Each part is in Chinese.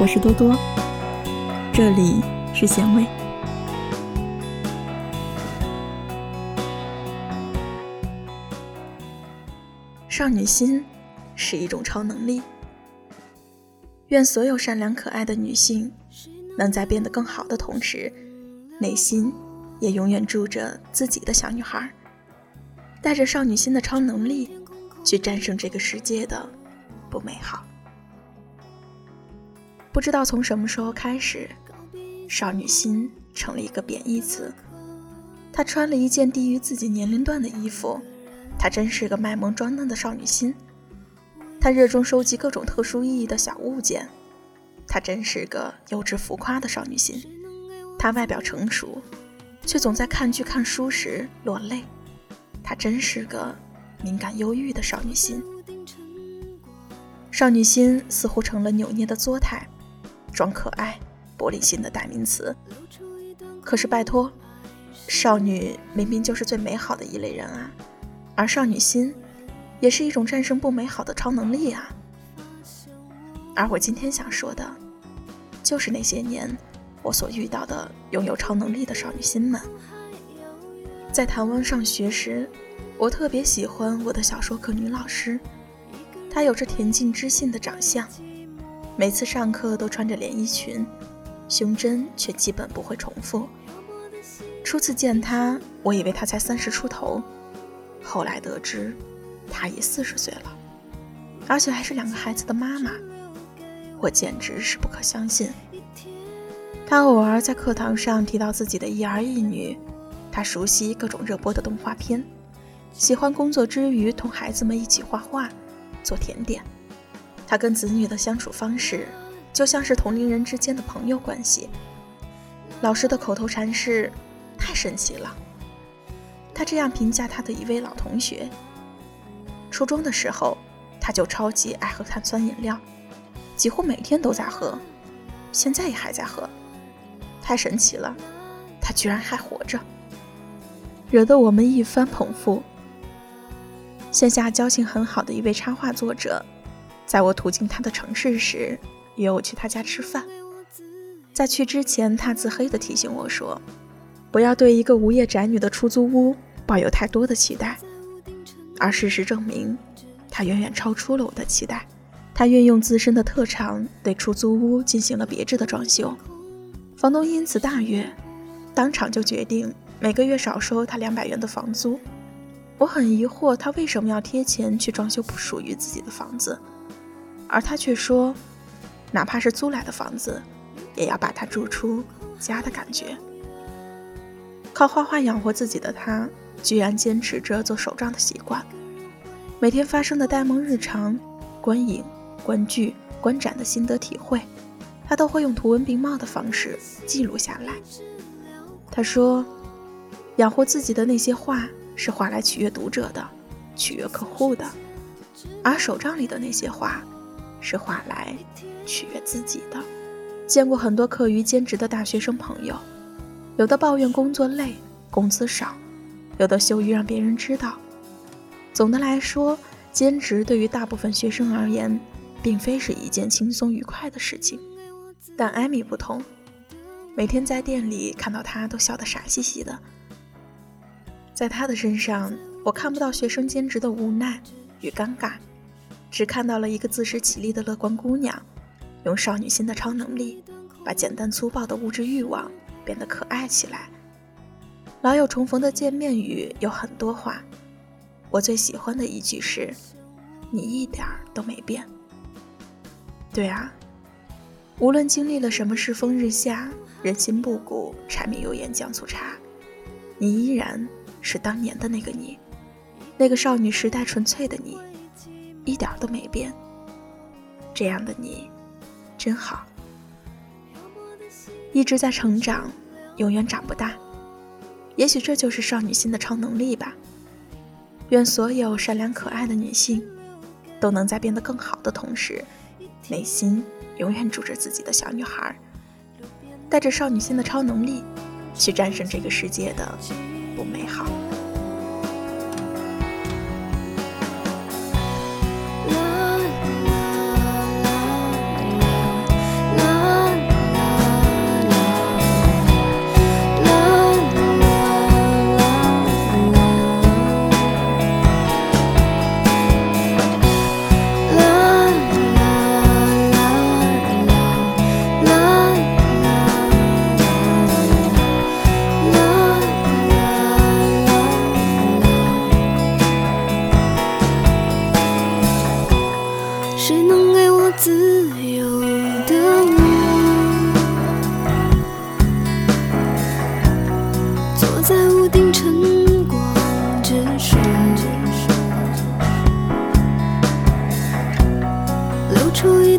我是多多，这里是咸味。少女心是一种超能力，愿所有善良可爱的女性能在变得更好的同时，内心也永远住着自己的小女孩，带着少女心的超能力去战胜这个世界的不美好。不知道从什么时候开始，少女心成了一个贬义词。她穿了一件低于自己年龄段的衣服，她真是个卖萌装嫩的少女心。她热衷收集各种特殊意义的小物件，她真是个幼稚浮夸的少女心。她外表成熟，却总在看剧看书时落泪，她真是个敏感忧郁的少女心。少女心似乎成了扭捏的作态。装可爱、玻璃心的代名词。可是拜托，少女明明就是最美好的一类人啊，而少女心也是一种战胜不美好的超能力啊。而我今天想说的，就是那些年我所遇到的拥有超能力的少女心们。在台湾上学时，我特别喜欢我的小说课女老师，她有着恬静知性的长相。每次上课都穿着连衣裙，胸针却基本不会重复。初次见她，我以为她才三十出头，后来得知她已四十岁了，而且还是两个孩子的妈妈，我简直是不可相信。她偶尔在课堂上提到自己的一儿一女，她熟悉各种热播的动画片，喜欢工作之余同孩子们一起画画、做甜点。他跟子女的相处方式，就像是同龄人之间的朋友关系。老师的口头禅是：“太神奇了。”他这样评价他的一位老同学。初中的时候，他就超级爱喝碳酸饮料，几乎每天都在喝，现在也还在喝。太神奇了，他居然还活着，惹得我们一番捧腹。线下交情很好的一位插画作者。在我途经他的城市时，约我去他家吃饭。在去之前，他自黑的提醒我说：“不要对一个无业宅女的出租屋抱有太多的期待。”而事实证明，他远远超出了我的期待。他运用自身的特长，对出租屋进行了别致的装修。房东因此大悦，当场就决定每个月少收他两百元的房租。我很疑惑，他为什么要贴钱去装修不属于自己的房子？而他却说，哪怕是租来的房子，也要把它住出家的感觉。靠画画养活自己的他，居然坚持着做手账的习惯。每天发生的呆萌日常、观影、观剧、观展的心得体会，他都会用图文并茂的方式记录下来。他说，养活自己的那些画是画来取悦读者的，取悦客户的，而手账里的那些画。是话来取悦自己的。见过很多课余兼职的大学生朋友，有的抱怨工作累、工资少，有的羞于让别人知道。总的来说，兼职对于大部分学生而言，并非是一件轻松愉快的事情。但艾米不同，每天在店里看到她都笑得傻兮兮的。在她的身上，我看不到学生兼职的无奈与尴尬。只看到了一个自食其力的乐观姑娘，用少女心的超能力，把简单粗暴的物质欲望变得可爱起来。老友重逢的见面语有很多话，我最喜欢的一句是：“你一点儿都没变。”对啊，无论经历了什么世风日下、人心不古、柴米油盐酱醋茶，你依然是当年的那个你，那个少女时代纯粹的你。一点都没变，这样的你真好。一直在成长，永远长不大。也许这就是少女心的超能力吧。愿所有善良可爱的女性，都能在变得更好的同时，内心永远住着自己的小女孩，带着少女心的超能力，去战胜这个世界的不美好。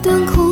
等空